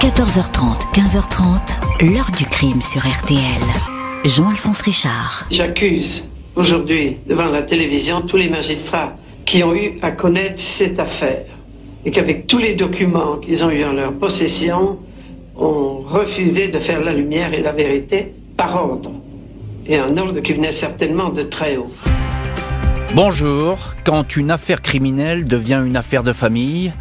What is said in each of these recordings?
14h30, 15h30, l'heure du crime sur RTL. Jean-Alphonse Richard. J'accuse aujourd'hui devant la télévision tous les magistrats qui ont eu à connaître cette affaire et qu'avec tous les documents qu'ils ont eu en leur possession, ont refusé de faire la lumière et la vérité par ordre. Et un ordre qui venait certainement de très haut. Bonjour, quand une affaire criminelle devient une affaire de famille,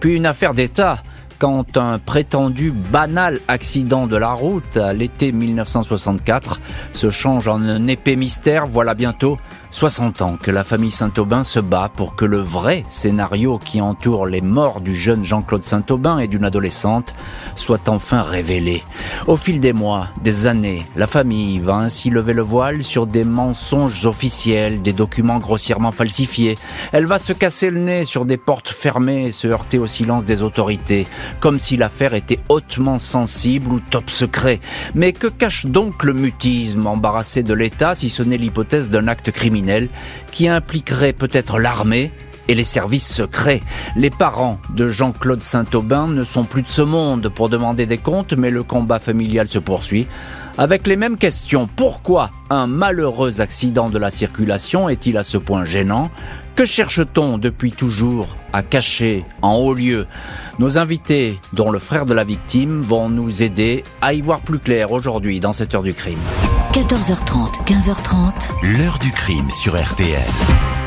puis une affaire d'État, quand un prétendu banal accident de la route à l'été 1964 se change en un épais mystère, voilà bientôt 60 ans que la famille Saint-Aubin se bat pour que le vrai scénario qui entoure les morts du jeune Jean-Claude Saint-Aubin et d'une adolescente soit enfin révélé. Au fil des mois, des années, la famille va ainsi lever le voile sur des mensonges officiels, des documents grossièrement falsifiés. Elle va se casser le nez sur des portes fermées et se heurter au silence des autorités, comme si l'affaire était hautement sensible ou top secret. Mais que cache donc le mutisme embarrassé de l'État si ce n'est l'hypothèse d'un acte criminel? Qui impliquerait peut-être l'armée et les services secrets. Les parents de Jean-Claude Saint-Aubin ne sont plus de ce monde pour demander des comptes, mais le combat familial se poursuit. Avec les mêmes questions, pourquoi un malheureux accident de la circulation est-il à ce point gênant? Que cherche-t-on depuis toujours à cacher en haut lieu? Nos invités, dont le frère de la victime, vont nous aider à y voir plus clair aujourd'hui dans cette heure du crime. 14h30, 15h30. L'heure du crime sur RTL.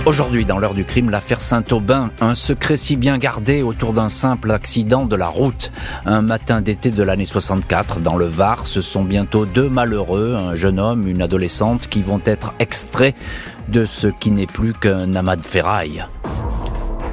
Aujourd'hui, dans l'heure du crime, l'affaire Saint-Aubin, un secret si bien gardé autour d'un simple accident de la route. Un matin d'été de l'année 64, dans le Var, ce sont bientôt deux malheureux, un jeune homme, une adolescente, qui vont être extraits de ce qui n'est plus qu'un amas de ferraille.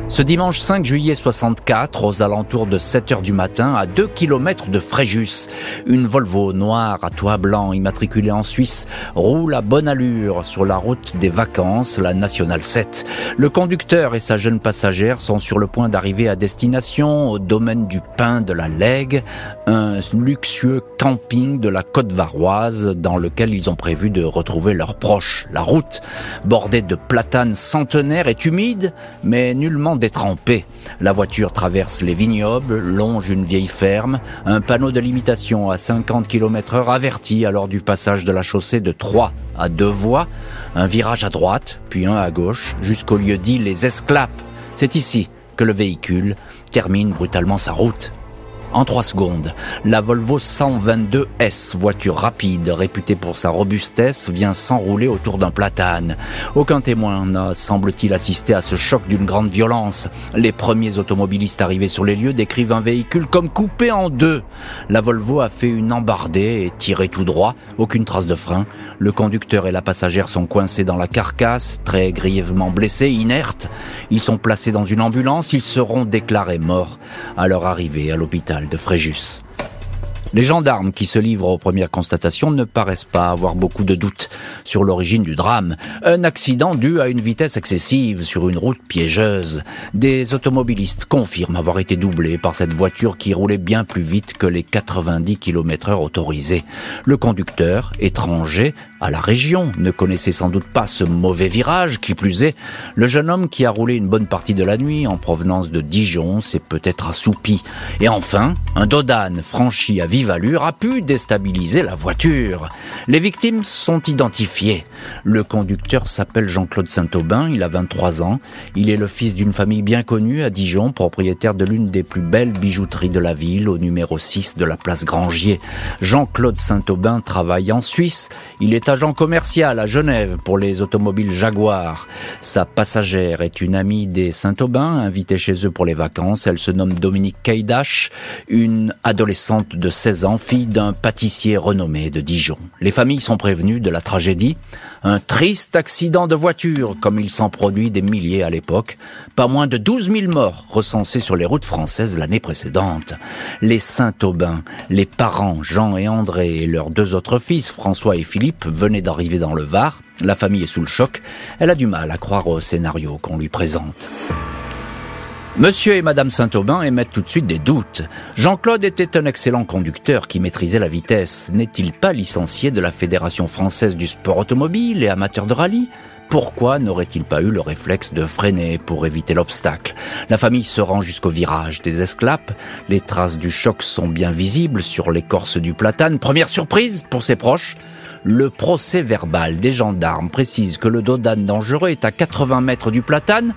Ce dimanche 5 juillet 64, aux alentours de 7 heures du matin, à 2 km de Fréjus, une Volvo noire à toit blanc immatriculée en Suisse roule à bonne allure sur la route des vacances, la Nationale 7. Le conducteur et sa jeune passagère sont sur le point d'arriver à destination au domaine du pain de la Lègue, un luxueux camping de la côte varoise dans lequel ils ont prévu de retrouver leurs proches. La route, bordée de platanes centenaires, est humide, mais nullement détrempé. La voiture traverse les vignobles, longe une vieille ferme, un panneau de limitation à 50 km heure avertit alors du passage de la chaussée de 3 à 2 voies, un virage à droite, puis un à gauche, jusqu'au lieu dit les Esclapes. C'est ici que le véhicule termine brutalement sa route. En trois secondes, la Volvo 122S, voiture rapide, réputée pour sa robustesse, vient s'enrouler autour d'un platane. Aucun témoin n'a, semble-t-il, assisté à ce choc d'une grande violence. Les premiers automobilistes arrivés sur les lieux décrivent un véhicule comme coupé en deux. La Volvo a fait une embardée et tiré tout droit, aucune trace de frein. Le conducteur et la passagère sont coincés dans la carcasse, très grièvement blessés, inertes. Ils sont placés dans une ambulance, ils seront déclarés morts à leur arrivée à l'hôpital de Fréjus. Les gendarmes qui se livrent aux premières constatations ne paraissent pas avoir beaucoup de doutes sur l'origine du drame. Un accident dû à une vitesse excessive sur une route piégeuse. Des automobilistes confirment avoir été doublés par cette voiture qui roulait bien plus vite que les 90 km heure autorisés. Le conducteur, étranger, à la région, ne connaissait sans doute pas ce mauvais virage. Qui plus est, le jeune homme qui a roulé une bonne partie de la nuit en provenance de Dijon s'est peut-être assoupi. Et enfin, un dodane franchi à vive allure a pu déstabiliser la voiture. Les victimes sont identifiées. Le conducteur s'appelle Jean-Claude Saint-Aubin, il a 23 ans. Il est le fils d'une famille bien connue à Dijon, propriétaire de l'une des plus belles bijouteries de la ville, au numéro 6 de la place Grangier. Jean-Claude Saint-Aubin travaille en Suisse. Il est agent commercial à Genève pour les automobiles Jaguar. Sa passagère est une amie des Saint-Aubin, invitée chez eux pour les vacances. Elle se nomme Dominique Kaidash, une adolescente de 16 ans, fille d'un pâtissier renommé de Dijon. Les familles sont prévenues de la tragédie. Un triste accident de voiture, comme il s'en produit des milliers à l'époque. Pas moins de 12 000 morts recensés sur les routes françaises l'année précédente. Les Saint-Aubin, les parents Jean et André et leurs deux autres fils, François et Philippe, venaient d'arriver dans le Var. La famille est sous le choc. Elle a du mal à croire au scénario qu'on lui présente. Monsieur et Madame Saint-Aubin émettent tout de suite des doutes. Jean-Claude était un excellent conducteur qui maîtrisait la vitesse. N'est-il pas licencié de la Fédération française du sport automobile et amateur de rallye? Pourquoi n'aurait-il pas eu le réflexe de freiner pour éviter l'obstacle? La famille se rend jusqu'au virage des esclapes. Les traces du choc sont bien visibles sur l'écorce du platane. Première surprise pour ses proches. Le procès verbal des gendarmes précise que le dodane dangereux est à 80 mètres du platane.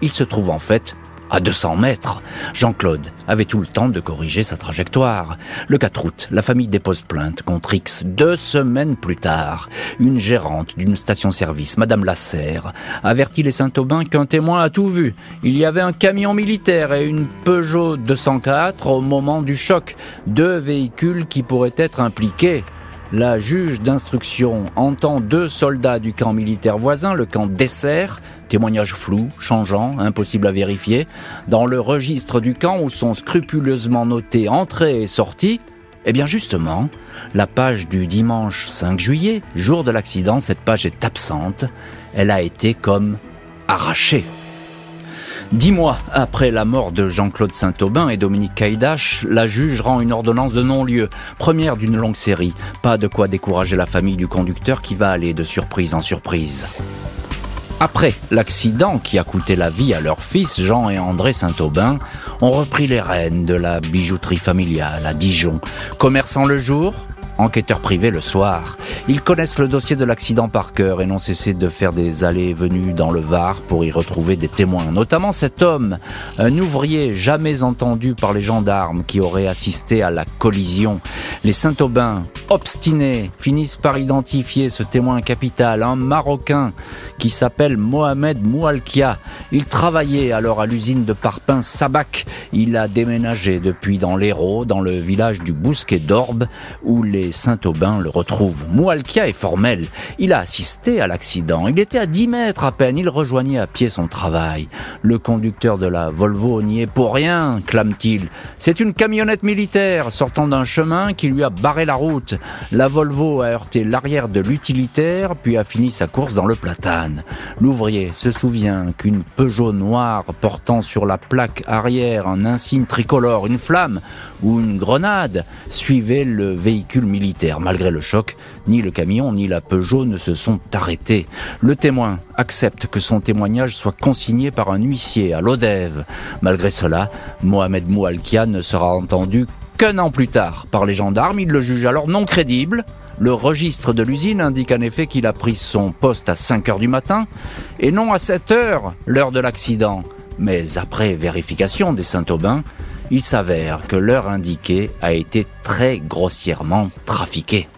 Il se trouve en fait à 200 mètres. Jean-Claude avait tout le temps de corriger sa trajectoire. Le 4 août, la famille dépose plainte contre X. Deux semaines plus tard, une gérante d'une station-service, Madame Lasserre, avertit les Saint-Aubin qu'un témoin a tout vu. Il y avait un camion militaire et une Peugeot 204 au moment du choc. Deux véhicules qui pourraient être impliqués. La juge d'instruction entend deux soldats du camp militaire voisin, le camp Dessert, témoignage flou, changeant, impossible à vérifier, dans le registre du camp où sont scrupuleusement notés entrée et sortie, eh bien justement, la page du dimanche 5 juillet, jour de l'accident, cette page est absente, elle a été comme arrachée. Dix mois après la mort de Jean-Claude Saint-Aubin et Dominique Caïdache, la juge rend une ordonnance de non-lieu, première d'une longue série. Pas de quoi décourager la famille du conducteur qui va aller de surprise en surprise. Après l'accident qui a coûté la vie à leurs fils, Jean et André Saint-Aubin, ont repris les rênes de la bijouterie familiale à Dijon. Commerçant le jour, enquêteurs privés le soir. Ils connaissent le dossier de l'accident par cœur et n'ont cessé de faire des allées et venues dans le Var pour y retrouver des témoins, notamment cet homme, un ouvrier jamais entendu par les gendarmes qui aurait assisté à la collision. Les Saint-Aubin, obstinés, finissent par identifier ce témoin capital, un Marocain qui s'appelle Mohamed Moualkia. Il travaillait alors à l'usine de parpaing Sabac. Il a déménagé depuis dans l'Hérault, dans le village du Bousquet d'Orbe, où les Saint-Aubin le retrouve. Moualkia est formel. Il a assisté à l'accident. Il était à 10 mètres à peine. Il rejoignait à pied son travail. Le conducteur de la Volvo n'y est pour rien, clame-t-il. C'est une camionnette militaire sortant d'un chemin qui lui a barré la route. La Volvo a heurté l'arrière de l'utilitaire, puis a fini sa course dans le platane. L'ouvrier se souvient qu'une Peugeot noire portant sur la plaque arrière un insigne tricolore, une flamme ou une grenade suivait le véhicule Malgré le choc, ni le camion ni la Peugeot ne se sont arrêtés. Le témoin accepte que son témoignage soit consigné par un huissier à l'Odève. Malgré cela, Mohamed Moualkia ne sera entendu qu'un an plus tard par les gendarmes. Il le juge alors non crédible. Le registre de l'usine indique en effet qu'il a pris son poste à 5 heures du matin et non à 7 heures, l'heure de l'accident. Mais après vérification des Saint-Aubin, il s'avère que l'heure indiquée a été très grossièrement trafiquée.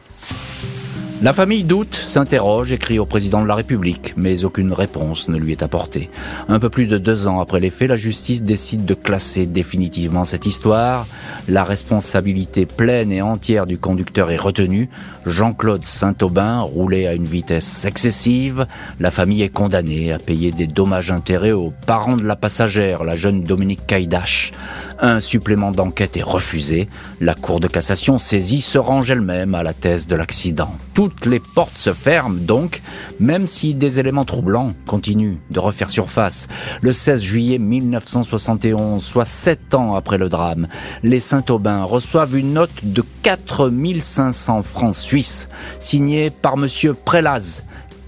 La famille doute, s'interroge, écrit au président de la République, mais aucune réponse ne lui est apportée. Un peu plus de deux ans après les faits, la justice décide de classer définitivement cette histoire. La responsabilité pleine et entière du conducteur est retenue. Jean-Claude Saint-Aubin roulait à une vitesse excessive. La famille est condamnée à payer des dommages-intérêts aux parents de la passagère, la jeune Dominique Caïdache. Un supplément d'enquête est refusé. La Cour de cassation saisie se range elle-même à la thèse de l'accident. Toutes les portes se ferment donc, même si des éléments troublants continuent de refaire surface. Le 16 juillet 1971, soit sept ans après le drame, les Saint-Aubin reçoivent une note de 4500 francs suisses, signée par monsieur Prelaz,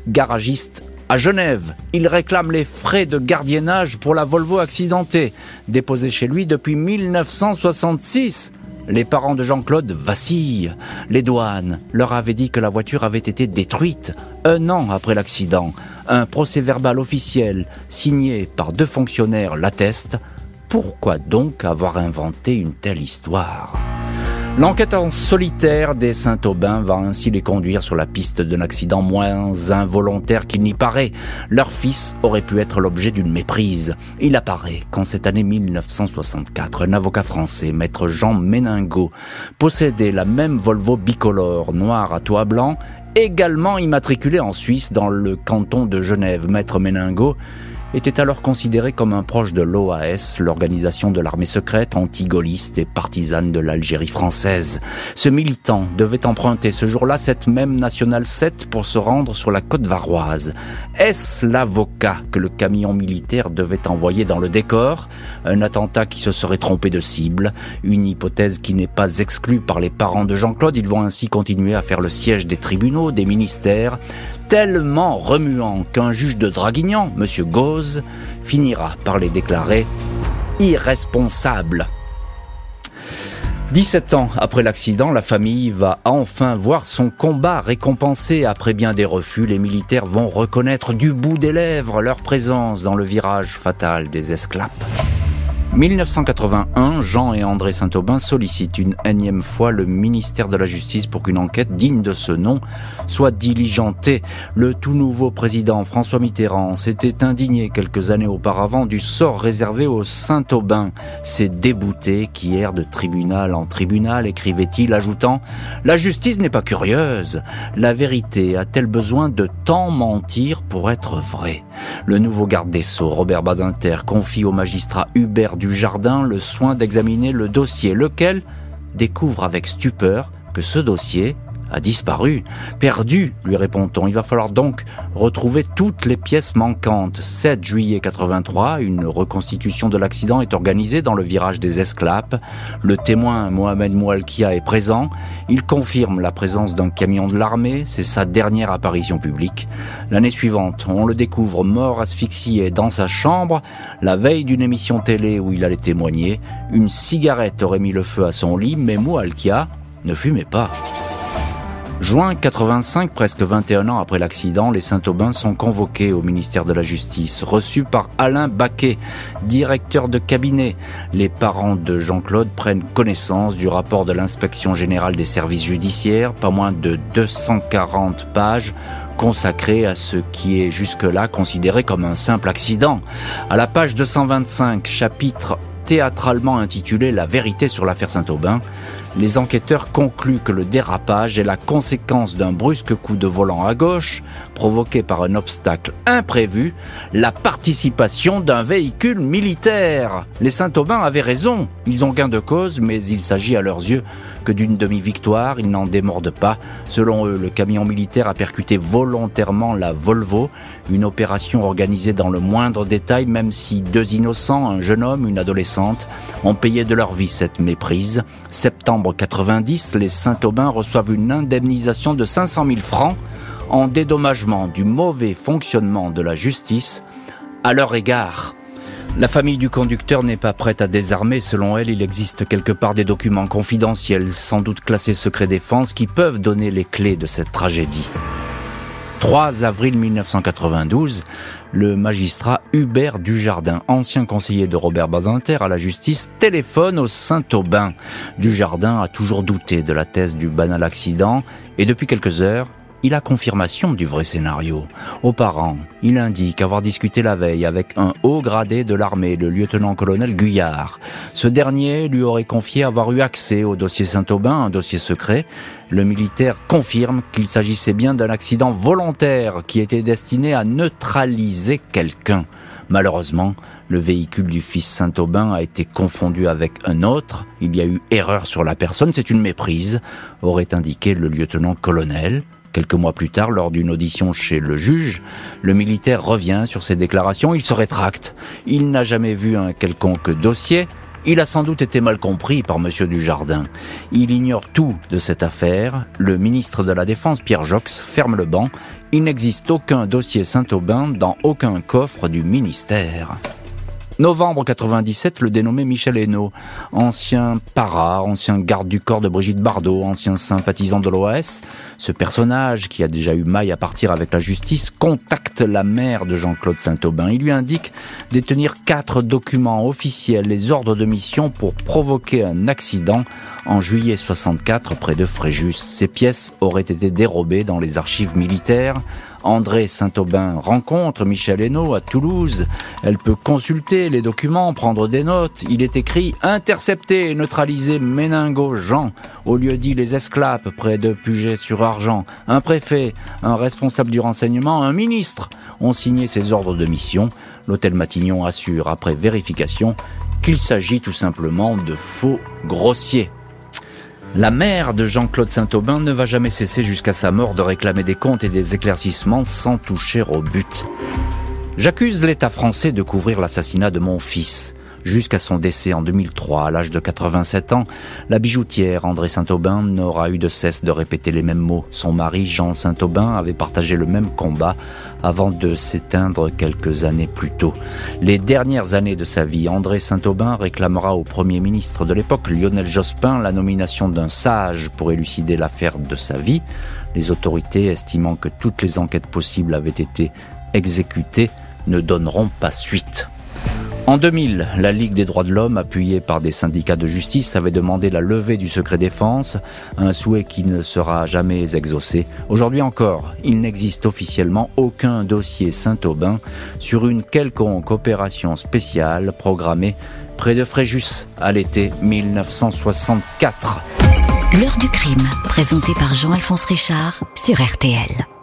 garagiste à Genève, il réclame les frais de gardiennage pour la Volvo accidentée, déposée chez lui depuis 1966. Les parents de Jean-Claude vacillent. Les douanes leur avaient dit que la voiture avait été détruite un an après l'accident. Un procès verbal officiel signé par deux fonctionnaires l'atteste. Pourquoi donc avoir inventé une telle histoire? L'enquête en solitaire des Saint-Aubin va ainsi les conduire sur la piste d'un accident moins involontaire qu'il n'y paraît. Leur fils aurait pu être l'objet d'une méprise. Il apparaît qu'en cette année 1964, un avocat français, maître Jean Méningo, possédait la même Volvo bicolore, noire à toit blanc, également immatriculée en Suisse dans le canton de Genève. Maître Méningo était alors considéré comme un proche de l'OAS, l'organisation de l'armée secrète anti-gaulliste et partisane de l'Algérie française. Ce militant devait emprunter ce jour-là cette même Nationale 7 pour se rendre sur la côte varoise. Est-ce l'avocat que le camion militaire devait envoyer dans le décor? Un attentat qui se serait trompé de cible, une hypothèse qui n'est pas exclue par les parents de Jean-Claude. Ils vont ainsi continuer à faire le siège des tribunaux, des ministères, tellement remuant qu'un juge de Draguignan, M. Finira par les déclarer irresponsables. 17 ans après l'accident, la famille va enfin voir son combat récompensé. Après bien des refus, les militaires vont reconnaître du bout des lèvres leur présence dans le virage fatal des esclaves. 1981, Jean et André Saint-Aubin sollicitent une énième fois le ministère de la Justice pour qu'une enquête digne de ce nom soit diligentée. Le tout nouveau président François Mitterrand s'était indigné quelques années auparavant du sort réservé aux Saint-Aubin, ces déboutés qui errent de tribunal en tribunal, écrivait-il, ajoutant « La justice n'est pas curieuse. La vérité a-t-elle besoin de tant mentir pour être vraie ?» Le nouveau garde des Sceaux, Robert Badinter, confie au magistrat Hubert du Jardin le soin d'examiner le dossier, lequel découvre avec stupeur que ce dossier a disparu, perdu, lui répond-on. Il va falloir donc retrouver toutes les pièces manquantes. 7 juillet 83, une reconstitution de l'accident est organisée dans le virage des Esclapes. Le témoin Mohamed Moualkia est présent. Il confirme la présence d'un camion de l'armée. C'est sa dernière apparition publique. L'année suivante, on le découvre mort asphyxié dans sa chambre. La veille d'une émission télé où il allait témoigner, une cigarette aurait mis le feu à son lit, mais Moualkia ne fumait pas. Juin 85, presque 21 ans après l'accident, les Saint-Aubin sont convoqués au ministère de la Justice, reçus par Alain Baquet, directeur de cabinet. Les parents de Jean-Claude prennent connaissance du rapport de l'inspection générale des services judiciaires, pas moins de 240 pages consacré à ce qui est jusque-là considéré comme un simple accident. À la page 225, chapitre théâtralement intitulé La vérité sur l'affaire Saint-Aubin, les enquêteurs concluent que le dérapage est la conséquence d'un brusque coup de volant à gauche provoqué par un obstacle imprévu, la participation d'un véhicule militaire. Les Saint-Aubin avaient raison, ils ont gain de cause, mais il s'agit à leurs yeux que d'une demi-victoire, ils n'en démordent pas. Selon eux, le camion militaire a percuté volontairement la Volvo, une opération organisée dans le moindre détail, même si deux innocents, un jeune homme, une adolescente, ont payé de leur vie cette méprise. Septembre 90, les Saint-Aubin reçoivent une indemnisation de 500 000 francs en dédommagement du mauvais fonctionnement de la justice à leur égard. La famille du conducteur n'est pas prête à désarmer. Selon elle, il existe quelque part des documents confidentiels, sans doute classés secret défense, qui peuvent donner les clés de cette tragédie. 3 avril 1992, le magistrat Hubert Dujardin, ancien conseiller de Robert Badinter à la justice, téléphone au Saint-Aubin. Dujardin a toujours douté de la thèse du banal accident et depuis quelques heures, il a confirmation du vrai scénario. Aux parents, il indique avoir discuté la veille avec un haut gradé de l'armée, le lieutenant-colonel Guyard. Ce dernier lui aurait confié avoir eu accès au dossier Saint-Aubin, un dossier secret. Le militaire confirme qu'il s'agissait bien d'un accident volontaire qui était destiné à neutraliser quelqu'un. Malheureusement, le véhicule du fils Saint-Aubin a été confondu avec un autre. Il y a eu erreur sur la personne, c'est une méprise, aurait indiqué le lieutenant-colonel. Quelques mois plus tard, lors d'une audition chez le juge, le militaire revient sur ses déclarations, il se rétracte. Il n'a jamais vu un quelconque dossier, il a sans doute été mal compris par M. Dujardin. Il ignore tout de cette affaire. Le ministre de la Défense, Pierre Jox, ferme le banc. Il n'existe aucun dossier Saint-Aubin dans aucun coffre du ministère. Novembre 97, le dénommé Michel Hainaut, ancien para, ancien garde du corps de Brigitte Bardot, ancien sympathisant de l'OAS, ce personnage qui a déjà eu maille à partir avec la justice, contacte la mère de Jean-Claude Saint-Aubin. Il lui indique détenir quatre documents officiels, les ordres de mission pour provoquer un accident en juillet 64 près de Fréjus. Ces pièces auraient été dérobées dans les archives militaires André Saint-Aubin rencontre Michel Hainaut à Toulouse. Elle peut consulter les documents, prendre des notes. Il est écrit intercepter et neutraliser Méningo Jean au lieu dit les esclaves près de Puget-sur-Argent. Un préfet, un responsable du renseignement, un ministre ont signé ces ordres de mission. L'hôtel Matignon assure après vérification qu'il s'agit tout simplement de faux grossiers. La mère de Jean-Claude Saint-Aubin ne va jamais cesser jusqu'à sa mort de réclamer des comptes et des éclaircissements sans toucher au but. J'accuse l'État français de couvrir l'assassinat de mon fils. Jusqu'à son décès en 2003, à l'âge de 87 ans, la bijoutière André Saint-Aubin n'aura eu de cesse de répéter les mêmes mots. Son mari Jean Saint-Aubin avait partagé le même combat avant de s'éteindre quelques années plus tôt. Les dernières années de sa vie, André Saint-Aubin réclamera au Premier ministre de l'époque, Lionel Jospin, la nomination d'un sage pour élucider l'affaire de sa vie. Les autorités, estimant que toutes les enquêtes possibles avaient été exécutées, ne donneront pas suite. En 2000, la Ligue des droits de l'homme, appuyée par des syndicats de justice, avait demandé la levée du secret défense, un souhait qui ne sera jamais exaucé. Aujourd'hui encore, il n'existe officiellement aucun dossier Saint-Aubin sur une quelconque opération spéciale programmée près de Fréjus à l'été 1964. L'heure du crime, présenté par Jean-Alphonse Richard sur RTL.